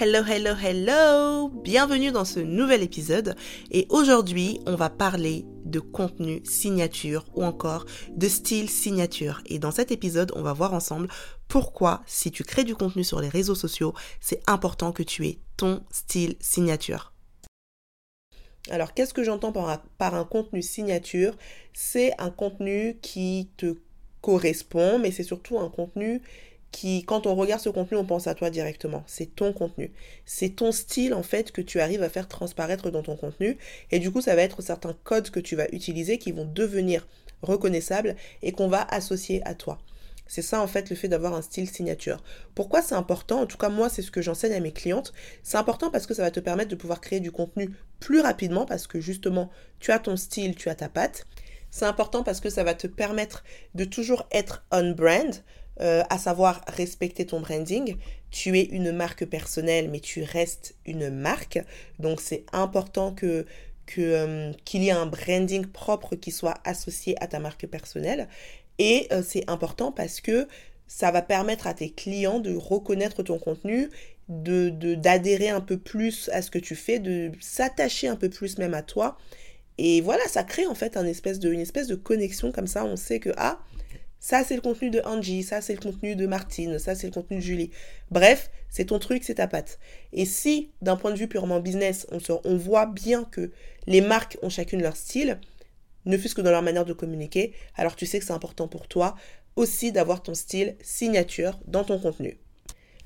Hello, hello, hello Bienvenue dans ce nouvel épisode et aujourd'hui on va parler de contenu signature ou encore de style signature. Et dans cet épisode on va voir ensemble pourquoi si tu crées du contenu sur les réseaux sociaux c'est important que tu aies ton style signature. Alors qu'est-ce que j'entends par, par un contenu signature? C'est un contenu qui te correspond mais c'est surtout un contenu quand on regarde ce contenu, on pense à toi directement. C'est ton contenu. C'est ton style, en fait, que tu arrives à faire transparaître dans ton contenu. Et du coup, ça va être certains codes que tu vas utiliser qui vont devenir reconnaissables et qu'on va associer à toi. C'est ça, en fait, le fait d'avoir un style signature. Pourquoi c'est important? En tout cas, moi, c'est ce que j'enseigne à mes clientes. C'est important parce que ça va te permettre de pouvoir créer du contenu plus rapidement parce que justement, tu as ton style, tu as ta patte. C'est important parce que ça va te permettre de toujours être on brand, euh, à savoir respecter ton branding. Tu es une marque personnelle, mais tu restes une marque. Donc c'est important que euh, qu'il y ait un branding propre qui soit associé à ta marque personnelle. Et euh, c'est important parce que ça va permettre à tes clients de reconnaître ton contenu, de d'adhérer un peu plus à ce que tu fais, de s'attacher un peu plus même à toi. Et voilà, ça crée en fait espèce de, une espèce de connexion comme ça. On sait que, ah, ça, c'est le contenu de Angie, ça, c'est le contenu de Martine, ça, c'est le contenu de Julie. Bref, c'est ton truc, c'est ta patte. Et si, d'un point de vue purement business, on, voit bien que les marques ont chacune leur style, ne fût-ce que dans leur manière de communiquer, alors tu sais que c'est important pour toi aussi d'avoir ton style signature dans ton contenu.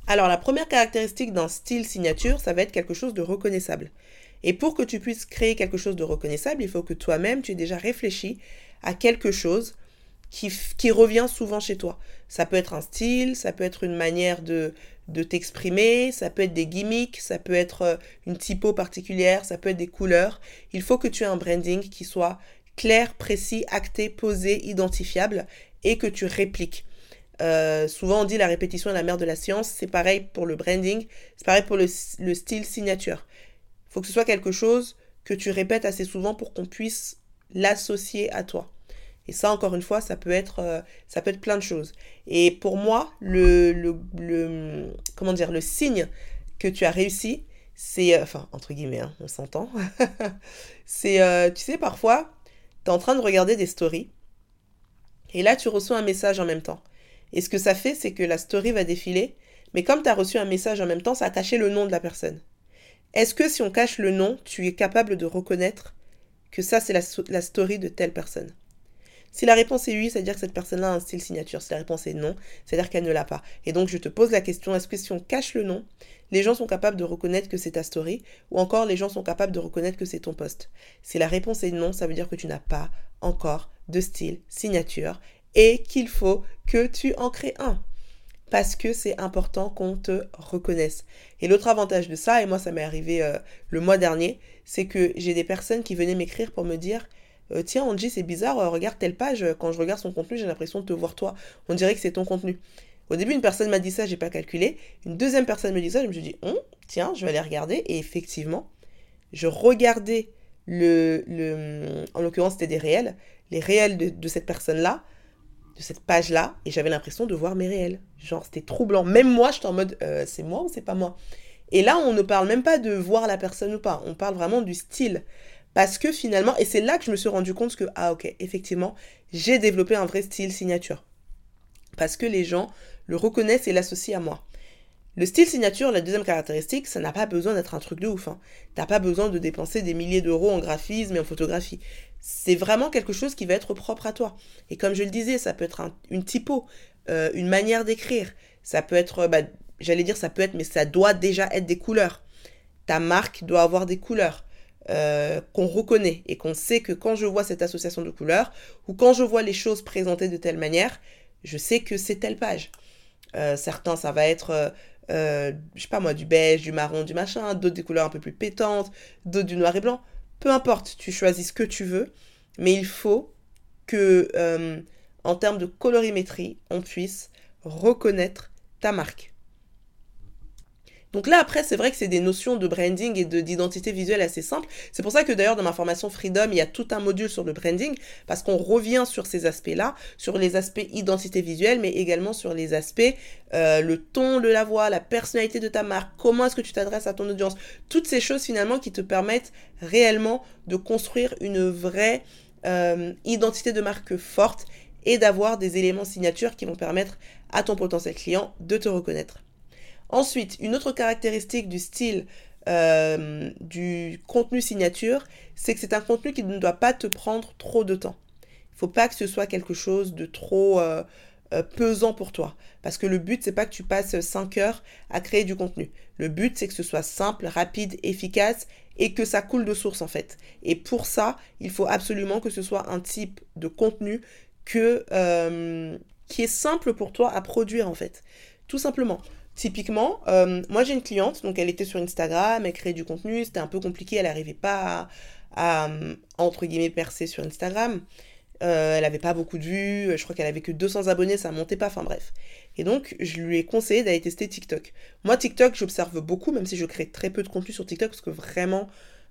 Alors la première caractéristique d'un style signature, ça va être quelque chose de reconnaissable. Et pour que tu puisses créer quelque chose de reconnaissable, il faut que toi-même, tu aies déjà réfléchi à quelque chose qui, revient souvent chez toi. Ça peut être un style, ça peut être une manière de, de t'exprimer, ça peut être des gimmicks, ça peut être euh, une typo particulière, ça peut être des couleurs. Il faut que tu aies un branding qui soit clair, précis, acté, posé, identifiable et que tu répliques. Euh, souvent on dit la répétition est la mère de la science, c'est pareil pour le branding, c'est pareil pour le, le style signature. Il faut que ce soit quelque chose que tu répètes assez souvent pour qu'on puisse l'associer à toi. Et ça, encore une fois, ça peut être, euh, ça peut être plein de choses. Et pour moi, le, comment dire, le signe que tu as réussi, c'est, euh, enfin, entre guillemets, hein, on s'entend, c'est, euh, tu sais, parfois, tu es en train de regarder des stories, et là, tu reçois un message en même temps. Et ce que ça fait, c'est que la story va défiler, mais comme tu as reçu un message en même temps, ça a le nom de la personne. Est-ce que si on cache le nom, tu es capable de reconnaître que ça, c'est la story de telle personne? Si la réponse est oui, c'est-à-dire que cette personne-là a un style signature. Si la réponse est non, c'est-à-dire qu'elle ne l'a pas. Et donc je te pose la question, est-ce que si on cache le nom, les gens sont capables de reconnaître que c'est ta story ou encore les gens sont capables de reconnaître que c'est ton poste? Si la réponse est non, ça veut dire que tu n'as pas encore de style signature et qu'il faut que tu en crées un parce que c'est important qu'on te reconnaisse. Et l'autre avantage de ça, et moi ça m'est arrivé euh, le mois dernier, c'est que j'ai des personnes qui venaient m'écrire pour me dire euh, tiens Angie c'est bizarre, euh, regarde telle page, euh, quand je regarde son contenu j'ai l'impression de te voir toi, on dirait que c'est ton contenu. Au début une personne m'a dit ça, j'ai pas calculé, une deuxième personne me dit ça, je me suis dit, hum, tiens je vais aller regarder, et effectivement, je regardais le, le en l'occurrence c'était des réels, les réels de, cette personne-là, de cette page-là, et j'avais l'impression de voir mes réels. Genre c'était troublant, même moi j'étais en mode, c'est moi ou c'est pas moi? Et là, on ne parle même pas de voir la personne ou pas, on parle vraiment du style. Parce que finalement, et c'est là que je me suis rendu compte que, ah ok, effectivement, j'ai développé un vrai style signature. Parce que les gens le reconnaissent et l'associent à moi. Le style signature, la deuxième caractéristique, ça n'a pas besoin d'être un truc de ouf. Hein. T'as pas besoin de dépenser des milliers d'euros en graphisme et en photographie. C'est vraiment quelque chose qui va être propre à toi. Et comme je le disais, ça peut être une typo, euh, une manière d'écrire. Ça peut être, bah, j'allais dire ça peut être, mais ça doit déjà être des couleurs. Ta marque doit avoir des couleurs. Euh, qu'on reconnaît et qu'on sait que quand je vois cette association de couleurs ou quand je vois les choses présentées de telle manière, je sais que c'est telle page. Euh, certains, ça va être, euh, je sais pas moi, du beige, du marron, du machin, d'autres des couleurs un peu plus pétantes, d'autres du noir et blanc. Peu importe, tu choisis ce que tu veux, mais il faut que, en termes de colorimétrie, on puisse reconnaître ta marque. Donc là, après, c'est vrai que c'est des notions de branding et d'identité visuelle assez simples. C'est pour ça que d'ailleurs, dans ma formation Freedom, il y a tout un module sur le branding, parce qu'on revient sur ces aspects-là, sur les aspects identité visuelle, mais également sur les aspects, euh, le ton de la voix, la personnalité de ta marque, comment est-ce que tu t'adresses à ton audience, toutes ces choses finalement qui te permettent réellement de construire une vraie euh, identité de marque forte et d'avoir des éléments signatures qui vont permettre à ton potentiel client de te reconnaître. Ensuite, une autre caractéristique du style euh, du contenu signature, c'est que c'est un contenu qui ne doit pas te prendre trop de temps. Il ne faut pas que ce soit quelque chose de trop euh, euh, pesant pour toi. Parce que le but, c'est pas que tu passes 5 heures à créer du contenu. Le but, c'est que ce soit simple, rapide, efficace et que ça coule de source en fait. Et pour ça, il faut absolument que ce soit un type de contenu qui est simple pour toi à produire en fait. Tout simplement. Typiquement, euh, moi j'ai une cliente, donc elle était sur Instagram, elle créait du contenu, c'était un peu compliqué, elle n'arrivait pas à, entre guillemets, percer sur Instagram. Euh, elle n'avait pas beaucoup de vues, je crois qu'elle avait que 200 abonnés, ça montait pas, enfin bref. Et donc, je lui ai conseillé d'aller tester TikTok. Moi, TikTok, j'observe beaucoup, même si je crée très peu de contenu sur TikTok, parce que vraiment,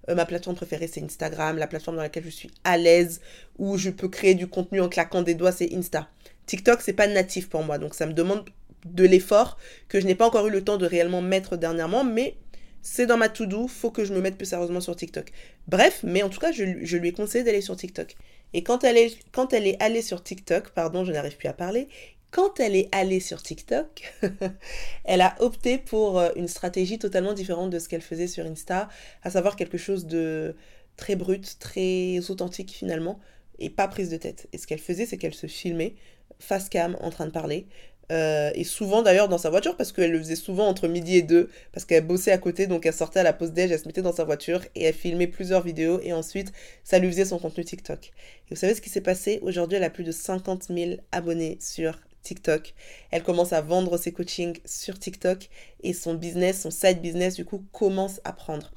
euh, ma plateforme préférée, c'est Instagram, la plateforme dans laquelle je suis à l'aise, où je peux créer du contenu en claquant des doigts, c'est Insta. TikTok, c'est pas natif pour moi, donc ça me demande de l'effort que je n'ai pas encore eu le temps de réellement mettre dernièrement, mais c'est dans ma to-do, faut que je me mette plus sérieusement sur TikTok. Bref, mais en tout cas, je, lui ai conseillé d'aller sur TikTok. Et quand elle, est, quand elle est allée sur TikTok, pardon, je n'arrive plus à parler, quand elle est allée sur TikTok, elle a opté pour euh, une stratégie totalement différente de ce qu'elle faisait sur Insta, à savoir quelque chose de très brut, très authentique finalement, et pas prise de tête. Et ce qu'elle faisait, c'est qu'elle se filmait face cam en train de parler, euh, et souvent d'ailleurs dans sa voiture, parce qu'elle le faisait souvent entre midi et deux, parce qu'elle bossait à côté, donc elle sortait à la pause déj, elle se mettait dans sa voiture et elle filmait plusieurs vidéos et ensuite ça lui faisait son contenu TikTok. Et vous savez ce qui s'est passé? Aujourd'hui elle a plus de 50 000 abonnés sur TikTok. Elle commence à vendre ses coachings sur TikTok et son business, son side business du coup commence à prendre.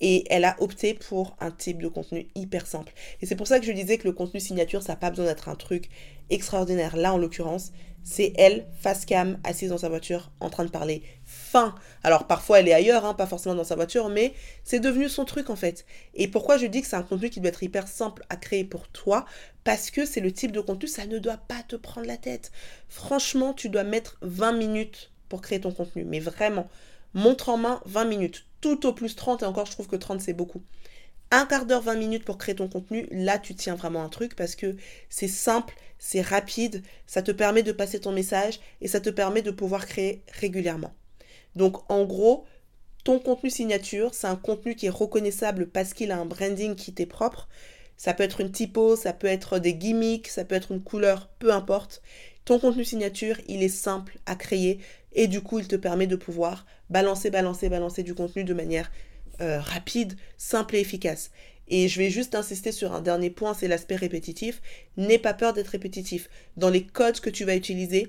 Et elle a opté pour un type de contenu hyper simple. Et c'est pour ça que je disais que le contenu signature, ça n'a pas besoin d'être un truc extraordinaire. Là, en l'occurrence, c'est elle, face cam, assise dans sa voiture, en train de parler. Fin. Alors parfois elle est ailleurs, hein, pas forcément dans sa voiture, mais c'est devenu son truc en fait. Et pourquoi je dis que c'est un contenu qui doit être hyper simple à créer pour toi? Parce que c'est le type de contenu, ça ne doit pas te prendre la tête. Franchement, tu dois mettre 20 minutes pour créer ton contenu. Mais vraiment, montre en main 20 minutes. Tout au plus 30, et encore je trouve que 30 c'est beaucoup un quart d'heure, 20 minutes pour créer ton contenu, là tu tiens vraiment un truc parce que c'est simple, c'est rapide, ça te permet de passer ton message et ça te permet de pouvoir créer régulièrement. Donc en gros, ton contenu signature, c'est un contenu qui est reconnaissable parce qu'il a un branding qui t'est propre. Ça peut être une typo, ça peut être des gimmicks, ça peut être une couleur, peu importe. Ton contenu signature, il est simple à créer et du coup, il te permet de pouvoir balancer, balancer, balancer du contenu de manière euh, rapide, simple et efficace. Et je vais juste insister sur un dernier point, c'est l'aspect répétitif. N'aie pas peur d'être répétitif. Dans les codes que tu vas utiliser,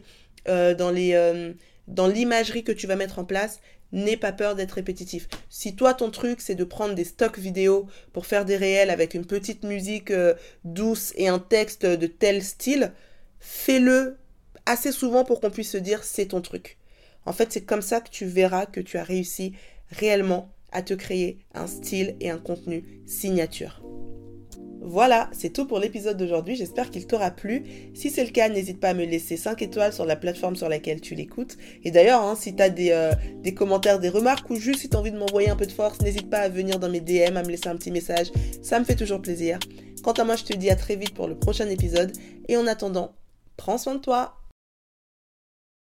euh, euh, dans l'imagerie que tu vas mettre en place, n'aie pas peur d'être répétitif. Si toi ton truc c'est de prendre des stocks vidéo pour faire des réels avec une petite musique douce et un texte de tel style, fais-le assez souvent pour qu'on puisse se dire c'est ton truc. En fait, c'est comme ça que tu verras que tu as réussi réellement à te créer un style et un contenu signature. Voilà, c'est tout pour l'épisode d'aujourd'hui. J'espère qu'il t'aura plu. Si c'est le cas, n'hésite pas à me laisser 5 étoiles sur la plateforme sur laquelle tu l'écoutes. Et d'ailleurs, hein, si tu as des, euh, des, commentaires, des remarques ou juste si tu as envie de m'envoyer un peu de force, n'hésite pas à venir dans mes DM, à me laisser un petit message. Ça me fait toujours plaisir. Quant à moi, je te dis à très vite pour le prochain épisode. Et en attendant, prends soin de toi.